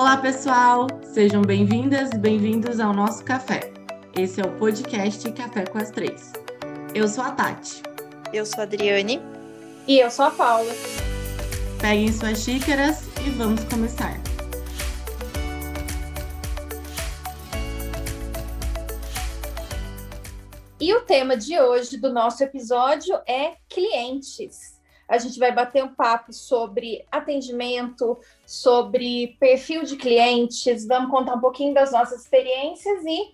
Olá, pessoal! Sejam bem-vindas e bem-vindos ao nosso café. Esse é o podcast Café com as Três. Eu sou a Tati. Eu sou a Adriane. E eu sou a Paula. Peguem suas xícaras e vamos começar. E o tema de hoje do nosso episódio é clientes a gente vai bater um papo sobre atendimento, sobre perfil de clientes, vamos contar um pouquinho das nossas experiências e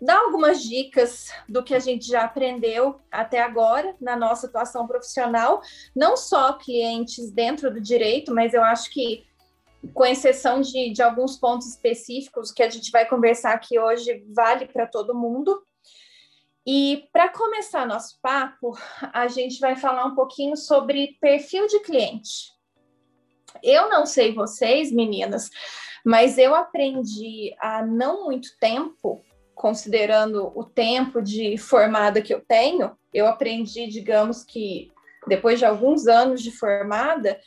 dar algumas dicas do que a gente já aprendeu até agora na nossa atuação profissional, não só clientes dentro do direito, mas eu acho que, com exceção de, de alguns pontos específicos que a gente vai conversar aqui hoje, vale para todo mundo. E para começar nosso papo, a gente vai falar um pouquinho sobre perfil de cliente. Eu não sei vocês, meninas, mas eu aprendi há não muito tempo, considerando o tempo de formada que eu tenho, eu aprendi, digamos que depois de alguns anos de formada,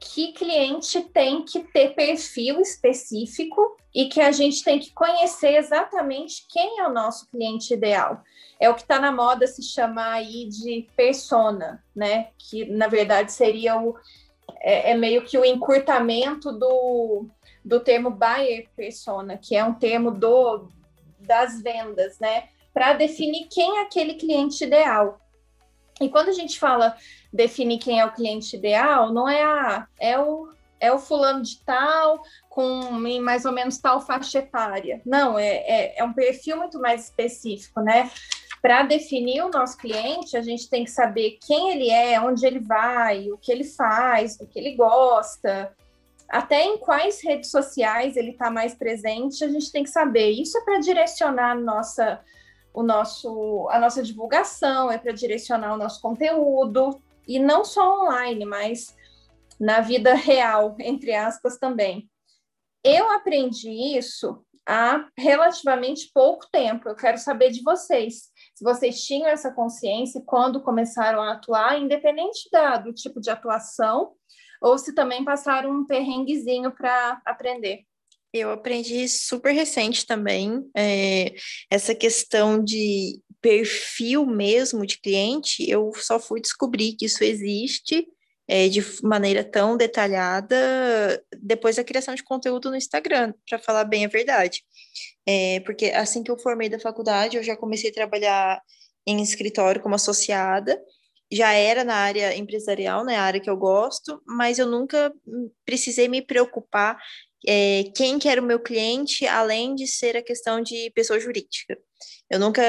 que cliente tem que ter perfil específico e que a gente tem que conhecer exatamente quem é o nosso cliente ideal. É o que está na moda se chamar aí de persona, né? Que na verdade seria o é, é meio que o encurtamento do, do termo buyer persona, que é um termo do das vendas, né? Para definir quem é aquele cliente ideal. E quando a gente fala definir quem é o cliente ideal, não é a é o é o fulano de tal com mais ou menos tal faixa etária. Não, é, é, é um perfil muito mais específico, né? Para definir o nosso cliente, a gente tem que saber quem ele é, onde ele vai, o que ele faz, o que ele gosta, até em quais redes sociais ele está mais presente, a gente tem que saber. Isso é para direcionar nossa, o nosso, a nossa divulgação, é para direcionar o nosso conteúdo, e não só online, mas na vida real, entre aspas, também. Eu aprendi isso há relativamente pouco tempo. Eu quero saber de vocês. Se vocês tinham essa consciência quando começaram a atuar, independente da, do tipo de atuação, ou se também passaram um perrenguezinho para aprender. Eu aprendi super recente também, é, essa questão de perfil mesmo de cliente, eu só fui descobrir que isso existe é, de maneira tão detalhada depois da criação de conteúdo no Instagram, para falar bem a verdade. É, porque assim que eu formei da faculdade, eu já comecei a trabalhar em escritório como associada, já era na área empresarial, né, a área que eu gosto, mas eu nunca precisei me preocupar é, quem que era o meu cliente, além de ser a questão de pessoa jurídica. Eu nunca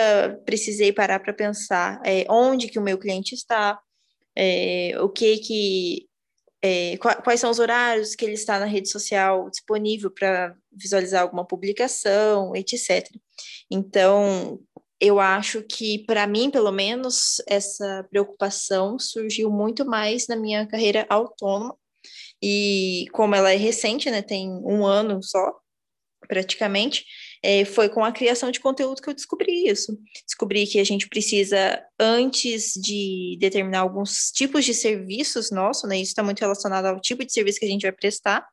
precisei parar para pensar é, onde que o meu cliente está, é, o que que é, quais são os horários que ele está na rede social disponível para visualizar alguma publicação, etc. Então, eu acho que, para mim, pelo menos, essa preocupação surgiu muito mais na minha carreira autônoma, e como ela é recente, né, tem um ano só, praticamente, é, foi com a criação de conteúdo que eu descobri isso. Descobri que a gente precisa, antes de determinar alguns tipos de serviços nossos, né, isso está muito relacionado ao tipo de serviço que a gente vai prestar,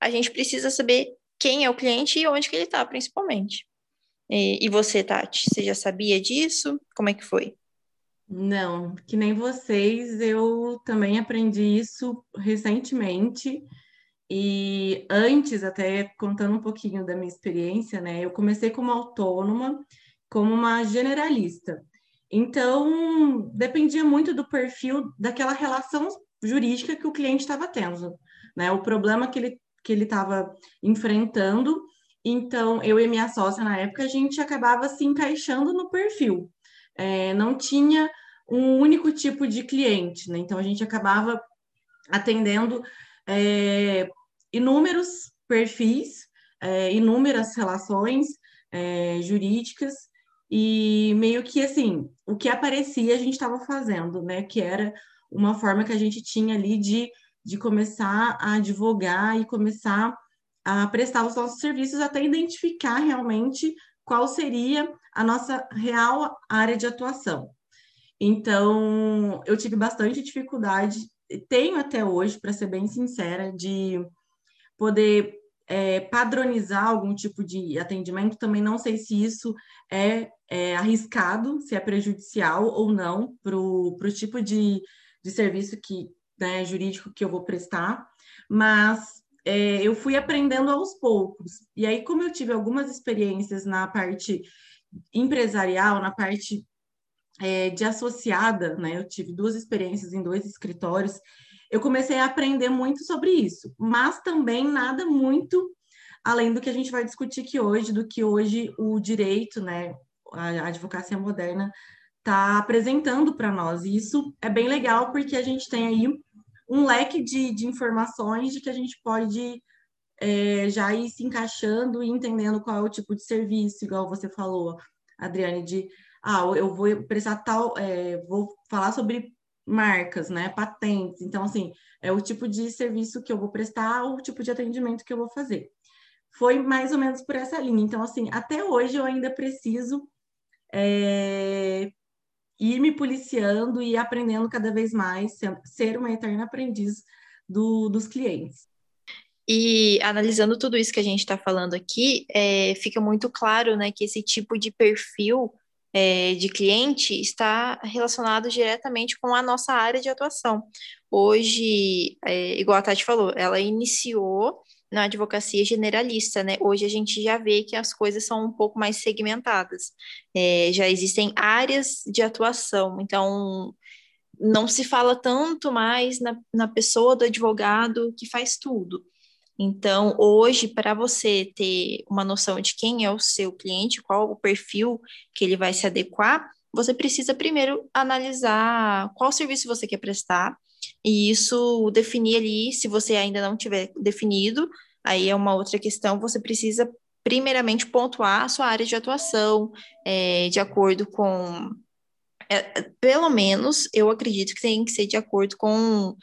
a gente precisa saber quem é o cliente e onde que ele está, principalmente. E, e você, Tati, você já sabia disso? Como é que foi? Não, que nem vocês, eu também aprendi isso recentemente. E antes, até contando um pouquinho da minha experiência, né? Eu comecei como autônoma, como uma generalista. Então, dependia muito do perfil daquela relação jurídica que o cliente estava tendo, né? O problema que ele que ele estava enfrentando. Então, eu e minha sócia na época, a gente acabava se encaixando no perfil. É, não tinha um único tipo de cliente, né? Então a gente acabava atendendo é, inúmeros perfis, é, inúmeras relações é, jurídicas e meio que assim o que aparecia a gente estava fazendo, né? Que era uma forma que a gente tinha ali de, de começar a advogar e começar a prestar os nossos serviços até identificar realmente qual seria a nossa real área de atuação. Então, eu tive bastante dificuldade, tenho até hoje, para ser bem sincera, de poder é, padronizar algum tipo de atendimento, também não sei se isso é, é arriscado, se é prejudicial ou não para o tipo de, de serviço que, né, jurídico que eu vou prestar, mas é, eu fui aprendendo aos poucos. E aí, como eu tive algumas experiências na parte empresarial, na parte é, de associada, né? Eu tive duas experiências em dois escritórios. Eu comecei a aprender muito sobre isso, mas também nada muito além do que a gente vai discutir aqui hoje, do que hoje o direito, né, a advocacia moderna está apresentando para nós. E isso é bem legal porque a gente tem aí um leque de, de informações de que a gente pode é, já ir se encaixando e entendendo qual é o tipo de serviço, igual você falou, Adriane, de ah, eu vou prestar tal, é, vou falar sobre marcas, né, patentes. Então, assim, é o tipo de serviço que eu vou prestar, o tipo de atendimento que eu vou fazer. Foi mais ou menos por essa linha. Então, assim, até hoje eu ainda preciso é, ir me policiando e aprendendo cada vez mais, ser uma eterna aprendiz do, dos clientes. E analisando tudo isso que a gente está falando aqui, é, fica muito claro né, que esse tipo de perfil é, de cliente está relacionado diretamente com a nossa área de atuação. Hoje, é, igual a Tati falou, ela iniciou na advocacia generalista, né? Hoje a gente já vê que as coisas são um pouco mais segmentadas. É, já existem áreas de atuação, então não se fala tanto mais na, na pessoa do advogado que faz tudo. Então, hoje, para você ter uma noção de quem é o seu cliente, qual o perfil que ele vai se adequar, você precisa primeiro analisar qual serviço você quer prestar, e isso definir ali, se você ainda não tiver definido, aí é uma outra questão, você precisa primeiramente pontuar a sua área de atuação, é, de acordo com. É, pelo menos eu acredito que tem que ser de acordo com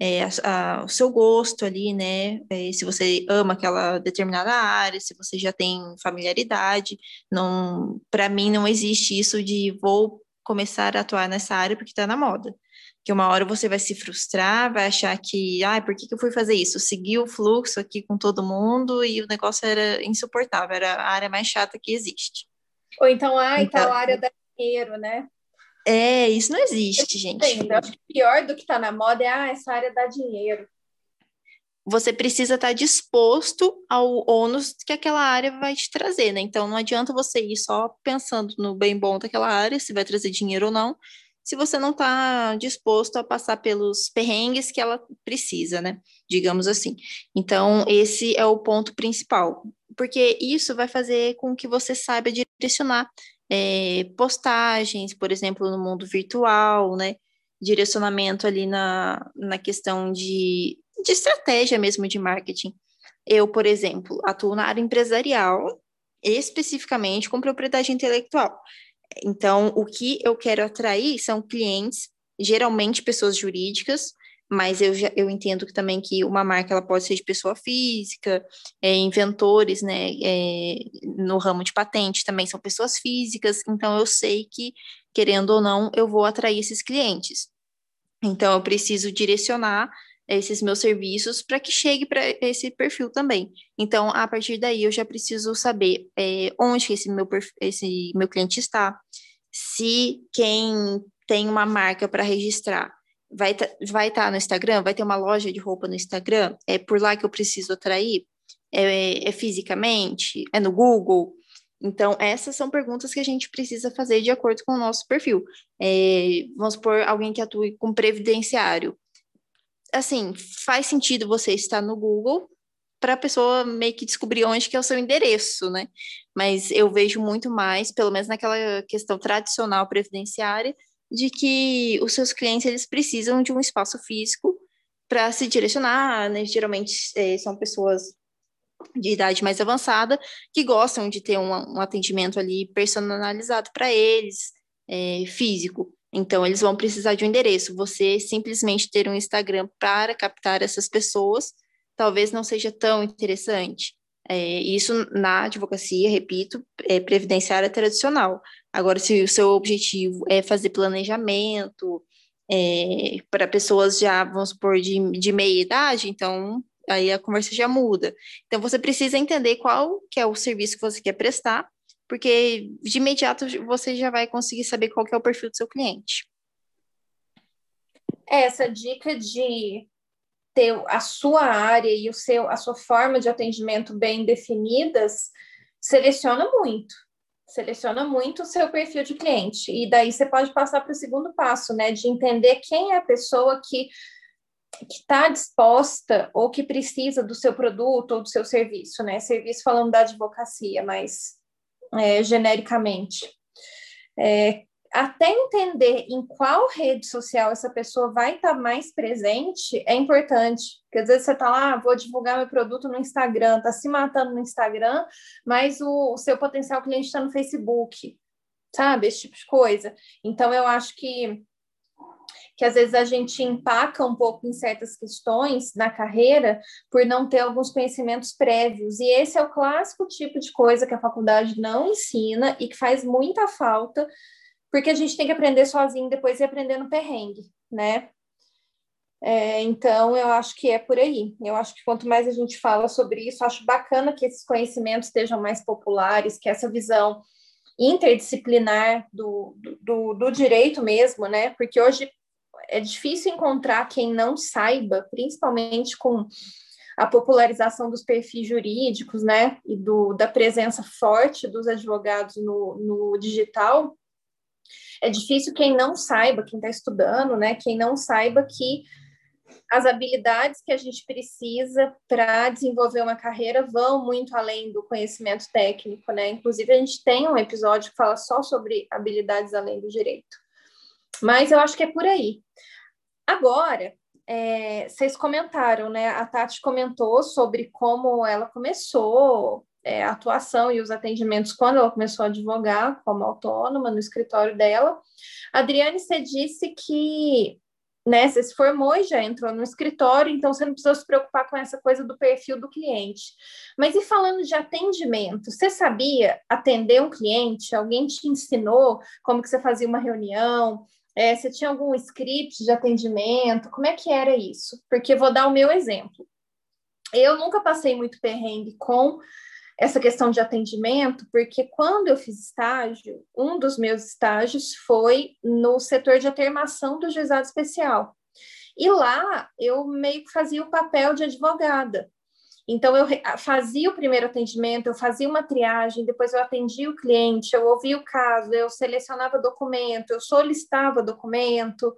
é, a, a, o seu gosto ali, né? É, se você ama aquela determinada área, se você já tem familiaridade, não, para mim não existe isso de vou começar a atuar nessa área porque está na moda. Que uma hora você vai se frustrar, vai achar que, ah, por que, que eu fui fazer isso? Segui o fluxo aqui com todo mundo e o negócio era insuportável, era a área mais chata que existe. Ou então, ah, então, tal área da dinheiro, né? É, isso não existe, gente. Eu acho que pior do que está na moda é, ah, essa área dá dinheiro. Você precisa estar tá disposto ao ônus que aquela área vai te trazer, né? Então não adianta você ir só pensando no bem bom daquela área, se vai trazer dinheiro ou não, se você não está disposto a passar pelos perrengues que ela precisa, né? Digamos assim. Então, esse é o ponto principal, porque isso vai fazer com que você saiba direcionar é, postagens, por exemplo, no mundo virtual, né? Direcionamento ali na, na questão de, de estratégia mesmo de marketing. Eu, por exemplo, atuo na área empresarial, especificamente com propriedade intelectual. Então, o que eu quero atrair são clientes, geralmente pessoas jurídicas, mas eu, já, eu entendo que também que uma marca ela pode ser de pessoa física, é, inventores, né, é, no ramo de patente também são pessoas físicas, então eu sei que, querendo ou não, eu vou atrair esses clientes. Então, eu preciso direcionar esses meus serviços para que chegue para esse perfil também. Então, a partir daí, eu já preciso saber é, onde esse meu, esse meu cliente está, se quem tem uma marca para registrar vai estar tá, vai tá no Instagram, vai ter uma loja de roupa no Instagram, é por lá que eu preciso atrair, é, é fisicamente, é no Google. Então, essas são perguntas que a gente precisa fazer de acordo com o nosso perfil. É, vamos supor, alguém que atue com previdenciário. Assim, faz sentido você estar no Google para a pessoa meio que descobrir onde que é o seu endereço, né? Mas eu vejo muito mais, pelo menos naquela questão tradicional previdenciária, de que os seus clientes eles precisam de um espaço físico para se direcionar, né? Geralmente é, são pessoas de idade mais avançada que gostam de ter um, um atendimento ali personalizado para eles, é, físico. Então, eles vão precisar de um endereço. Você simplesmente ter um Instagram para captar essas pessoas talvez não seja tão interessante. É, isso na advocacia, repito, é previdenciária tradicional. Agora, se o seu objetivo é fazer planejamento é, para pessoas já, vamos supor, de, de meia idade, então aí a conversa já muda. Então você precisa entender qual que é o serviço que você quer prestar, porque de imediato você já vai conseguir saber qual que é o perfil do seu cliente. Essa dica de ter a sua área e o seu a sua forma de atendimento bem definidas seleciona muito seleciona muito o seu perfil de cliente e daí você pode passar para o segundo passo, né, de entender quem é a pessoa que que está disposta ou que precisa do seu produto ou do seu serviço, né? Serviço falando da advocacia, mas é, genericamente. É, até entender em qual rede social essa pessoa vai estar tá mais presente é importante. Porque às vezes você está lá, ah, vou divulgar meu produto no Instagram, está se matando no Instagram, mas o, o seu potencial cliente está no Facebook, sabe? Esse tipo de coisa. Então, eu acho que que às vezes a gente empaca um pouco em certas questões na carreira por não ter alguns conhecimentos prévios. E esse é o clássico tipo de coisa que a faculdade não ensina e que faz muita falta, porque a gente tem que aprender sozinho depois e aprender no perrengue, né? É, então, eu acho que é por aí. Eu acho que quanto mais a gente fala sobre isso, acho bacana que esses conhecimentos estejam mais populares, que essa visão interdisciplinar do, do, do, direito mesmo, né? Porque hoje é difícil encontrar quem não saiba, principalmente com a popularização dos perfis jurídicos, né, e do, da presença forte dos advogados no, no digital, é difícil quem não saiba, quem está estudando, né, quem não saiba que as habilidades que a gente precisa para desenvolver uma carreira vão muito além do conhecimento técnico, né? Inclusive, a gente tem um episódio que fala só sobre habilidades além do direito. Mas eu acho que é por aí. Agora, é, vocês comentaram, né? A Tati comentou sobre como ela começou é, atuação e os atendimentos quando ela começou a advogar como autônoma no escritório dela. Adriane, você disse que né, você se formou e já entrou no escritório, então você não precisa se preocupar com essa coisa do perfil do cliente. Mas e falando de atendimento, você sabia atender um cliente? Alguém te ensinou como que você fazia uma reunião? É, você tinha algum script de atendimento? Como é que era isso? Porque vou dar o meu exemplo. Eu nunca passei muito perrengue com essa questão de atendimento, porque quando eu fiz estágio, um dos meus estágios foi no setor de atermação do juizado especial. E lá eu meio que fazia o papel de advogada. Então, eu fazia o primeiro atendimento, eu fazia uma triagem, depois eu atendia o cliente, eu ouvia o caso, eu selecionava documento, eu solicitava documento.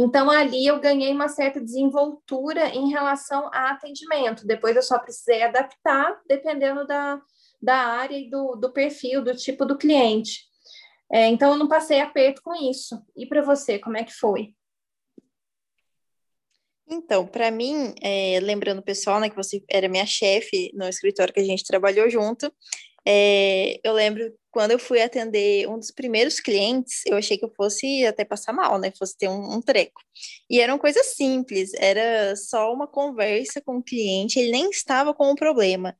Então, ali eu ganhei uma certa desenvoltura em relação a atendimento. Depois eu só precisei adaptar, dependendo da, da área e do, do perfil, do tipo do cliente. É, então, eu não passei aperto com isso. E para você, como é que foi? Então, para mim, é, lembrando pessoal, né, que você era minha chefe no escritório que a gente trabalhou junto, é, eu lembro quando eu fui atender um dos primeiros clientes, eu achei que eu fosse até passar mal, né? Fosse ter um, um treco. E era uma coisa simples, era só uma conversa com o cliente, ele nem estava com um problema.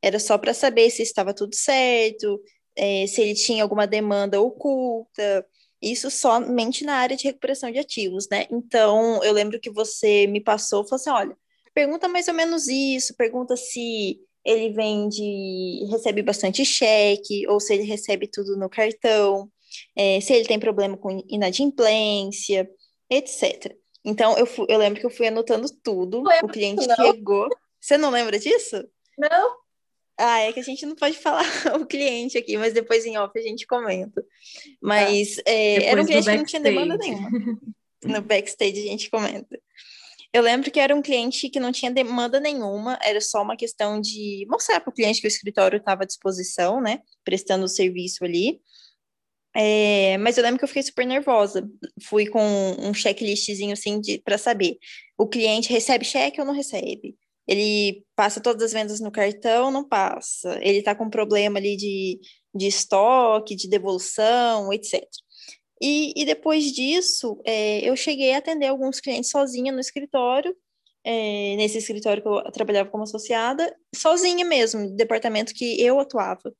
Era só para saber se estava tudo certo, é, se ele tinha alguma demanda oculta, isso somente na área de recuperação de ativos, né? Então, eu lembro que você me passou, falou assim, olha, pergunta mais ou menos isso, pergunta se ele vende, recebe bastante cheque, ou se ele recebe tudo no cartão, é, se ele tem problema com inadimplência, etc. Então, eu, fui, eu lembro que eu fui anotando tudo, o cliente não. chegou. Você não lembra disso? Não. Ah, é que a gente não pode falar o cliente aqui, mas depois em off a gente comenta. Mas tá. é, era um cliente que não tinha demanda nenhuma. No backstage a gente comenta. Eu lembro que era um cliente que não tinha demanda nenhuma, era só uma questão de mostrar para o cliente que o escritório estava à disposição, né? Prestando o serviço ali. É, mas eu lembro que eu fiquei super nervosa. Fui com um checklistzinho assim para saber: o cliente recebe cheque ou não recebe? Ele passa todas as vendas no cartão, não passa. Ele está com problema ali de, de estoque, de devolução, etc. E, e depois disso, é, eu cheguei a atender alguns clientes sozinha no escritório, é, nesse escritório que eu trabalhava como associada, sozinha mesmo, no departamento que eu atuava.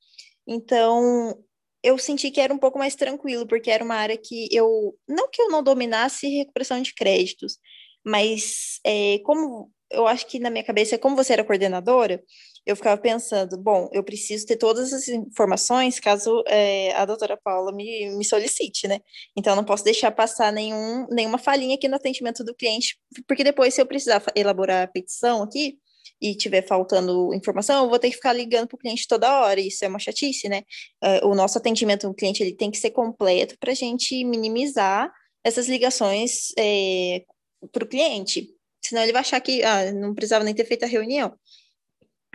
Então, eu senti que era um pouco mais tranquilo, porque era uma área que eu, não que eu não dominasse recuperação de créditos, mas é, como eu acho que na minha cabeça, como você era coordenadora, eu ficava pensando, bom, eu preciso ter todas as informações caso é, a doutora Paula me, me solicite, né? Então, não posso deixar passar nenhum, nenhuma falhinha aqui no atendimento do cliente, porque depois, se eu precisar elaborar a petição aqui, e tiver faltando informação, eu vou ter que ficar ligando para o cliente toda hora, isso é uma chatice, né? Uh, o nosso atendimento ao cliente ele tem que ser completo para a gente minimizar essas ligações é, para o cliente, senão ele vai achar que ah, não precisava nem ter feito a reunião.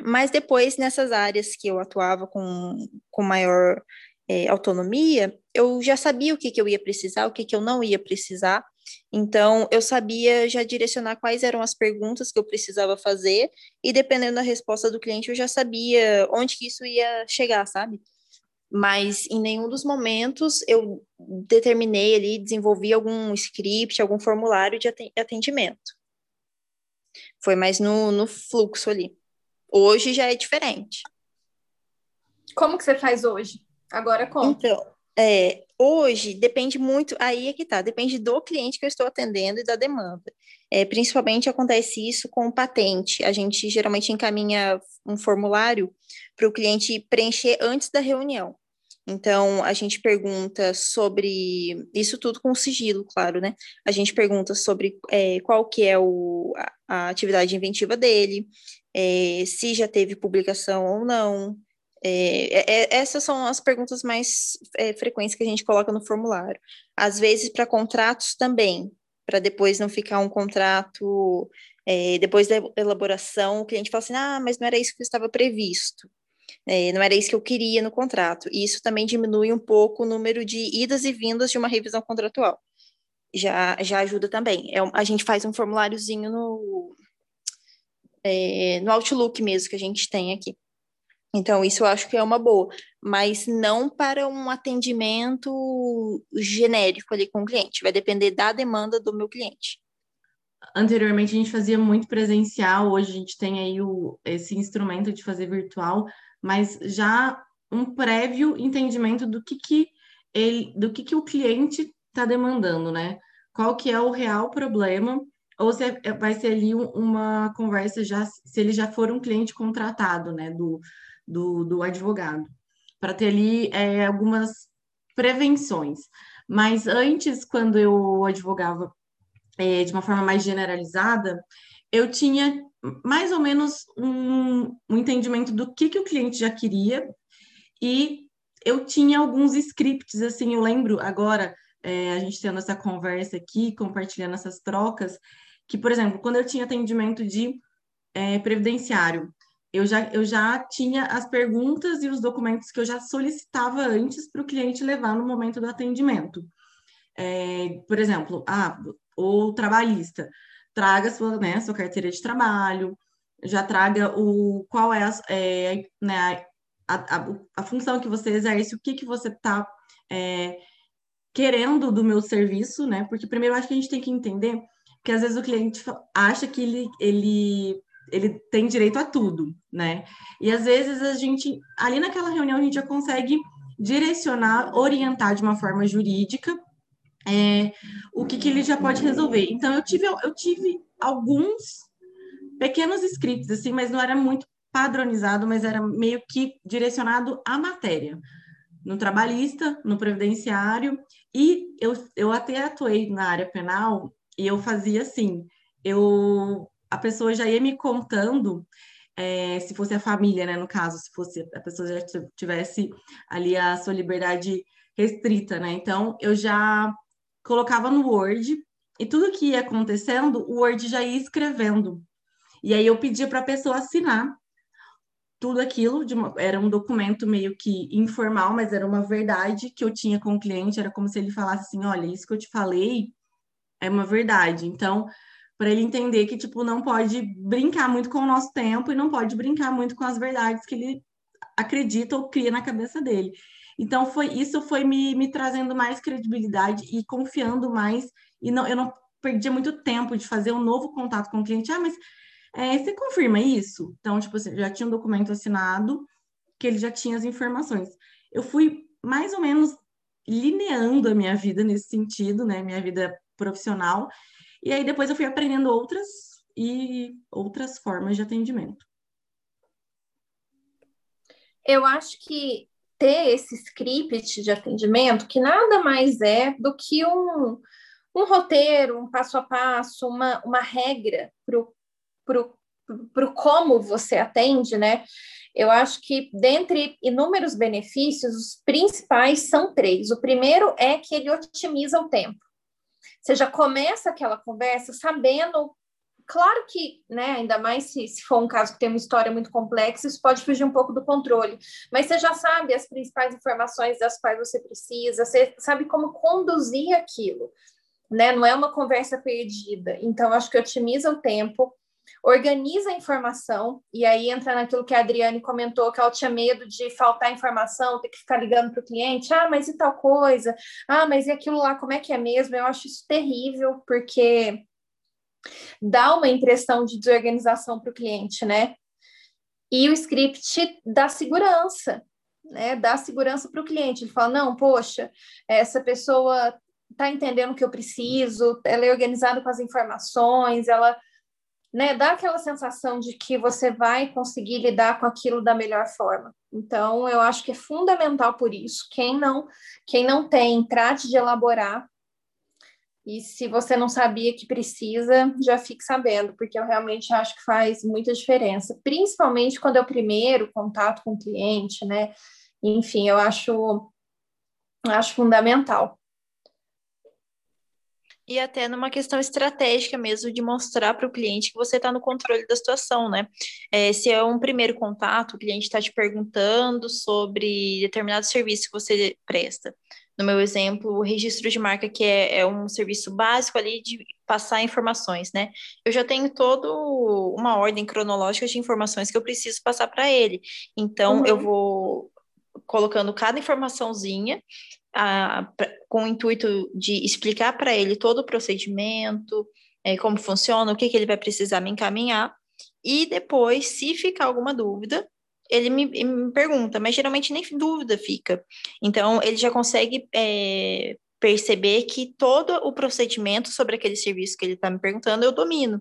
Mas depois, nessas áreas que eu atuava com, com maior é, autonomia, eu já sabia o que, que eu ia precisar, o que, que eu não ia precisar, então, eu sabia já direcionar quais eram as perguntas que eu precisava fazer, e dependendo da resposta do cliente, eu já sabia onde que isso ia chegar, sabe? Mas em nenhum dos momentos eu determinei ali, desenvolvi algum script, algum formulário de atendimento. Foi mais no, no fluxo ali. Hoje já é diferente. Como que você faz hoje? Agora como? Então, é, hoje depende muito, aí é que tá, depende do cliente que eu estou atendendo e da demanda. É, principalmente acontece isso com patente. A gente geralmente encaminha um formulário para o cliente preencher antes da reunião. Então, a gente pergunta sobre isso tudo com sigilo, claro, né? A gente pergunta sobre é, qual que é o, a, a atividade inventiva dele, é, se já teve publicação ou não, é, é, é, essas são as perguntas mais é, frequentes que a gente coloca no formulário. Às vezes, para contratos também, para depois não ficar um contrato, depois da elaboração, o cliente fala assim: ah, mas não era isso que estava previsto. É, não era isso que eu queria no contrato. E isso também diminui um pouco o número de idas e vindas de uma revisão contratual. Já, já ajuda também. É, a gente faz um formuláriozinho no, no Outlook mesmo que a gente tem aqui. Então, isso eu acho que é uma boa, mas não para um atendimento genérico ali com o cliente, vai depender da demanda do meu cliente. Anteriormente a gente fazia muito presencial, hoje a gente tem aí o, esse instrumento de fazer virtual, mas já um prévio entendimento do que, que ele, do que, que o cliente está demandando, né? Qual que é o real problema, ou se é, vai ser ali uma conversa já, se ele já for um cliente contratado, né? Do, do, do advogado, para ter ali é, algumas prevenções. Mas antes, quando eu advogava é, de uma forma mais generalizada, eu tinha mais ou menos um, um entendimento do que, que o cliente já queria e eu tinha alguns scripts, assim, eu lembro agora, é, a gente tendo essa conversa aqui, compartilhando essas trocas, que, por exemplo, quando eu tinha atendimento de é, previdenciário, eu já, eu já tinha as perguntas e os documentos que eu já solicitava antes para o cliente levar no momento do atendimento. É, por exemplo, ah, o trabalhista, traga sua, né, sua carteira de trabalho, já traga o qual é, a, é né, a, a, a, função que você exerce, o que, que você está é, querendo do meu serviço, né? Porque primeiro eu acho que a gente tem que entender que às vezes o cliente acha que ele, ele ele tem direito a tudo, né? E às vezes a gente, ali naquela reunião, a gente já consegue direcionar, orientar de uma forma jurídica é, o que, que ele já pode resolver. Então, eu tive, eu tive alguns pequenos escritos, assim, mas não era muito padronizado, mas era meio que direcionado à matéria. No trabalhista, no previdenciário, e eu, eu até atuei na área penal, e eu fazia assim, eu a pessoa já ia me contando, é, se fosse a família, né, no caso, se fosse a pessoa já tivesse ali a sua liberdade restrita, né? Então, eu já colocava no Word e tudo que ia acontecendo, o Word já ia escrevendo. E aí eu pedia para a pessoa assinar tudo aquilo, uma, era um documento meio que informal, mas era uma verdade que eu tinha com o cliente, era como se ele falasse assim, olha, isso que eu te falei é uma verdade. Então, para ele entender que tipo não pode brincar muito com o nosso tempo e não pode brincar muito com as verdades que ele acredita ou cria na cabeça dele. Então foi isso foi me, me trazendo mais credibilidade e confiando mais e não eu não perdia muito tempo de fazer um novo contato com o cliente. Ah, mas é, você confirma isso? Então tipo assim, já tinha um documento assinado que ele já tinha as informações. Eu fui mais ou menos lineando a minha vida nesse sentido, né? Minha vida profissional e aí depois eu fui aprendendo outras e outras formas de atendimento. Eu acho que ter esse script de atendimento, que nada mais é do que um, um roteiro, um passo a passo, uma, uma regra para o como você atende, né? Eu acho que, dentre inúmeros benefícios, os principais são três. O primeiro é que ele otimiza o tempo. Você já começa aquela conversa sabendo Claro que, né, ainda mais se, se for um caso que tem uma história muito complexa, isso pode fugir um pouco do controle. Mas você já sabe as principais informações das quais você precisa, você sabe como conduzir aquilo, né? Não é uma conversa perdida. Então, acho que otimiza o tempo, organiza a informação, e aí entra naquilo que a Adriane comentou, que ela tinha medo de faltar informação, ter que ficar ligando para o cliente, ah, mas e tal coisa? Ah, mas e aquilo lá, como é que é mesmo? Eu acho isso terrível, porque dá uma impressão de desorganização para o cliente, né? E o script dá segurança, né? Dá segurança para o cliente. Ele fala: não, poxa, essa pessoa está entendendo o que eu preciso, ela é organizada com as informações, ela né, dá aquela sensação de que você vai conseguir lidar com aquilo da melhor forma. Então, eu acho que é fundamental por isso. Quem não, quem não tem, trate de elaborar e se você não sabia que precisa, já fique sabendo, porque eu realmente acho que faz muita diferença, principalmente quando é o primeiro contato com o cliente, né? Enfim, eu acho, acho fundamental. E até numa questão estratégica mesmo, de mostrar para o cliente que você está no controle da situação, né? É, se é um primeiro contato, o cliente está te perguntando sobre determinado serviço que você presta no meu exemplo, o registro de marca, que é, é, um serviço básico ali de passar informações, né? Eu já tenho toda uma ordem cronológica de informações que eu preciso passar para ele. Então, uhum. eu vou colocando cada informaçãozinha a, com o intuito de explicar para ele todo o procedimento, é, como funciona, o que, que ele vai precisar me encaminhar. E depois, se ficar alguma dúvida, ele me, me, pergunta, mas geralmente nem dúvida fica. Então, ele já consegue é, perceber que todo o procedimento sobre aquele serviço que ele está me perguntando eu domino.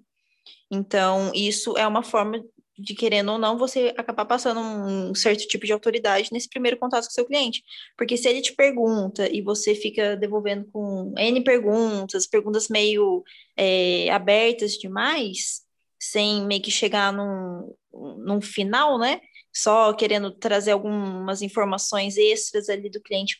Então, isso é uma forma de, querendo ou não, você acabar passando um certo tipo de autoridade nesse primeiro contato com o seu cliente. Porque se ele te pergunta e você fica devolvendo com N perguntas, perguntas meio é, abertas demais, sem meio que chegar num, num final, né? só querendo trazer algumas informações extras ali do cliente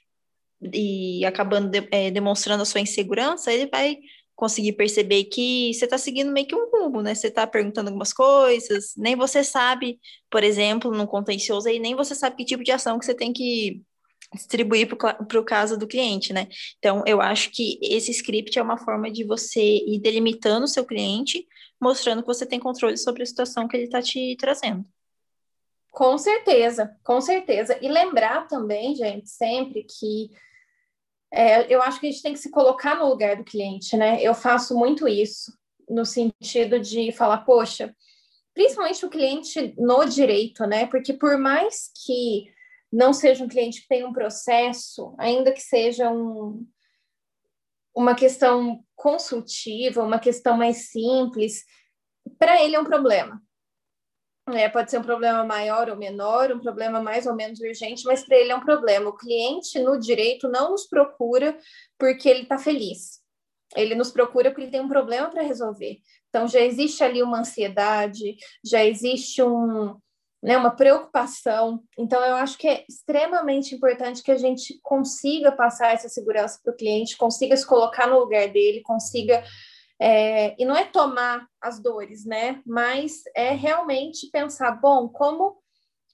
e acabando de, é, demonstrando a sua insegurança, ele vai conseguir perceber que você está seguindo meio que um rumo, né? Você está perguntando algumas coisas, nem você sabe, por exemplo, no contencioso aí, nem você sabe que tipo de ação que você tem que distribuir para o caso do cliente, né? Então, eu acho que esse script é uma forma de você ir delimitando o seu cliente, mostrando que você tem controle sobre a situação que ele está te trazendo. Com certeza, com certeza. E lembrar também, gente, sempre que é, eu acho que a gente tem que se colocar no lugar do cliente, né? Eu faço muito isso, no sentido de falar, poxa, principalmente o cliente no direito, né? Porque por mais que não seja um cliente que tenha um processo, ainda que seja um, uma questão consultiva, uma questão mais simples, para ele é um problema. É, pode ser um problema maior ou menor, um problema mais ou menos urgente, mas para ele é um problema. O cliente no direito não nos procura porque ele está feliz. Ele nos procura porque ele tem um problema para resolver. Então já existe ali uma ansiedade, já existe um, né, uma preocupação. Então eu acho que é extremamente importante que a gente consiga passar essa segurança para o cliente, consiga se colocar no lugar dele, consiga é, e não é tomar as dores, né? Mas é realmente pensar, bom, como,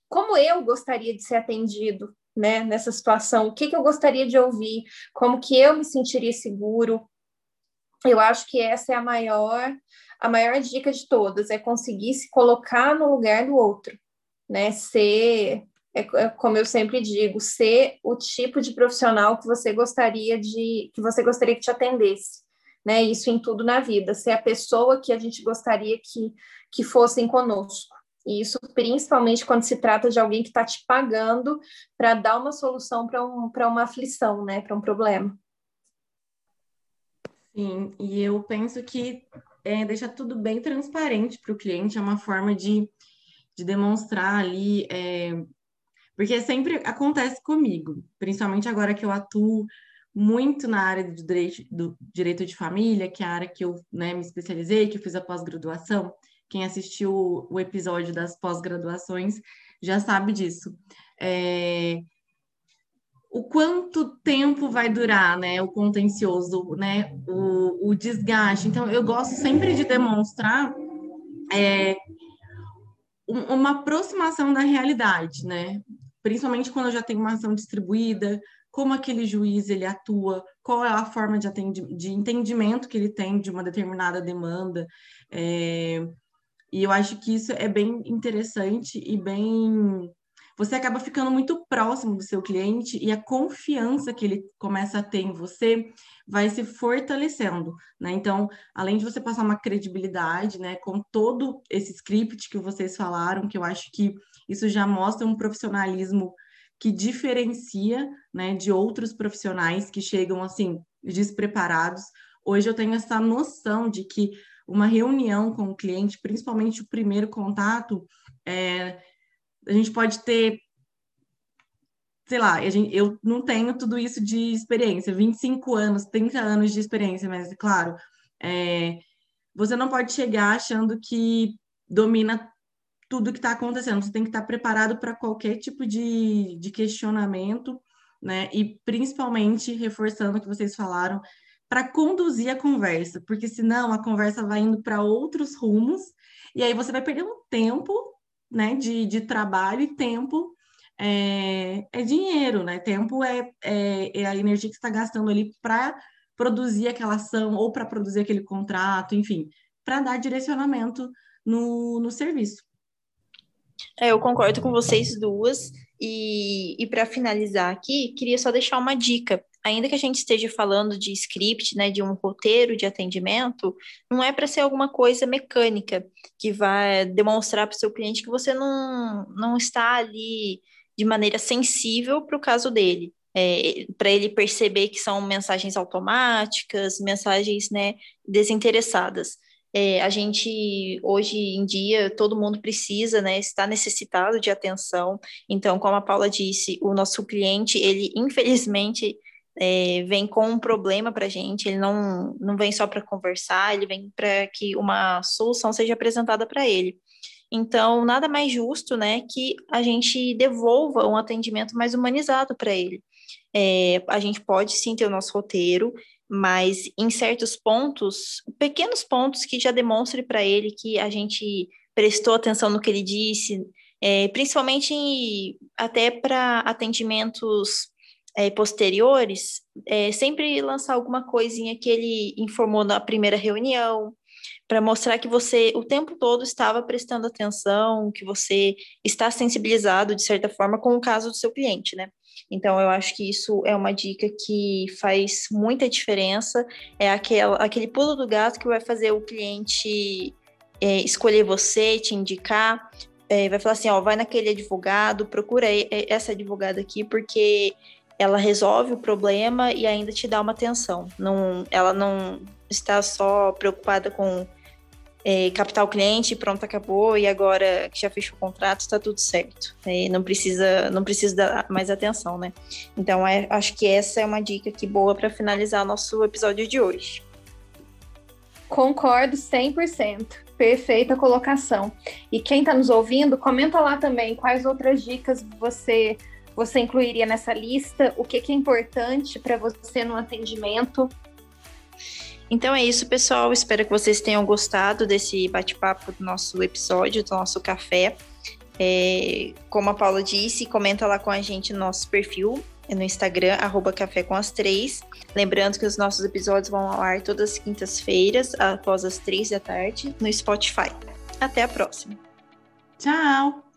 como eu gostaria de ser atendido, né? Nessa situação, o que, que eu gostaria de ouvir, como que eu me sentiria seguro. Eu acho que essa é a maior, a maior dica de todas, é conseguir se colocar no lugar do outro, né? Ser é, é, como eu sempre digo, ser o tipo de profissional que você gostaria de que você gostaria que te atendesse né? Isso em tudo na vida, ser a pessoa que a gente gostaria que, que fossem conosco. E isso principalmente quando se trata de alguém que está te pagando para dar uma solução para um, uma aflição, né? Para um problema. Sim, e eu penso que é deixar tudo bem transparente para o cliente, é uma forma de, de demonstrar ali, é, porque sempre acontece comigo, principalmente agora que eu atuo muito na área do direito, do direito de família, que é a área que eu né, me especializei, que eu fiz a pós-graduação. Quem assistiu o episódio das pós-graduações já sabe disso. É, o quanto tempo vai durar, né, o contencioso, né, o, o desgaste. Então, eu gosto sempre de demonstrar é, uma aproximação da realidade, né, principalmente quando eu já tenho uma ação distribuída, como aquele juiz ele atua, qual é a forma de, de entendimento que ele tem de uma determinada demanda. É, e eu acho que isso é bem interessante e bem. Você acaba ficando muito próximo do seu cliente e a confiança que ele começa a ter em você vai se fortalecendo, né? Então, além de você passar uma credibilidade, né, com todo esse script que vocês falaram, que eu acho que isso já mostra um profissionalismo que diferencia, né, de outros profissionais que chegam assim despreparados. Hoje eu tenho essa noção de que uma reunião com o cliente, principalmente o primeiro contato, é, a gente pode ter, sei lá, gente, eu não tenho tudo isso de experiência, 25 anos, 30 anos de experiência, mas, claro, é, você não pode chegar achando que domina tudo que está acontecendo, você tem que estar preparado para qualquer tipo de, de questionamento, né? E principalmente reforçando o que vocês falaram, para conduzir a conversa, porque senão a conversa vai indo para outros rumos, e aí você vai perdendo tempo, né, de, de trabalho e tempo é, é dinheiro, né? Tempo é, é, é a energia que está gastando ali para produzir aquela ação ou para produzir aquele contrato, enfim, para dar direcionamento no, no serviço. É, eu concordo com vocês duas. E, e para finalizar aqui, queria só deixar uma dica ainda que a gente esteja falando de script, né, de um roteiro de atendimento, não é para ser alguma coisa mecânica que vai demonstrar para o seu cliente que você não, não está ali de maneira sensível para o caso dele. É, para ele perceber que são mensagens automáticas, mensagens né, desinteressadas. É, a gente, hoje em dia, todo mundo precisa, né, está necessitado de atenção. Então, como a Paula disse, o nosso cliente, ele, infelizmente, é, vem com um problema para a gente, ele não, não vem só para conversar, ele vem para que uma solução seja apresentada para ele. Então, nada mais justo, né, que a gente devolva um atendimento mais humanizado para ele. É, a gente pode sim ter o nosso roteiro, mas em certos pontos, pequenos pontos que já demonstre para ele que a gente prestou atenção no que ele disse, é, principalmente até para atendimentos é, posteriores, é, sempre lançar alguma coisinha que ele informou na primeira reunião, para mostrar que você o tempo todo estava prestando atenção, que você está sensibilizado de certa forma com o caso do seu cliente, né? Então, eu acho que isso é uma dica que faz muita diferença. É aquela, aquele pulo do gato que vai fazer o cliente é, escolher você, te indicar. É, vai falar assim: ó, vai naquele advogado, procura essa advogada aqui, porque ela resolve o problema e ainda te dá uma atenção. Não, ela não está só preocupada com é, captar o cliente, pronto, acabou, e agora que já fechou o contrato, está tudo certo. É, não precisa não precisa dar mais atenção, né? Então, é, acho que essa é uma dica aqui boa para finalizar nosso episódio de hoje. Concordo 100%. Perfeita colocação. E quem está nos ouvindo, comenta lá também quais outras dicas você você incluiria nessa lista? O que, que é importante para você no atendimento? Então é isso, pessoal. Espero que vocês tenham gostado desse bate-papo do nosso episódio, do nosso café. É, como a Paula disse, comenta lá com a gente no nosso perfil é no Instagram, arroba Café com as Três. Lembrando que os nossos episódios vão ao ar todas as quintas-feiras, após as três da tarde, no Spotify. Até a próxima. Tchau!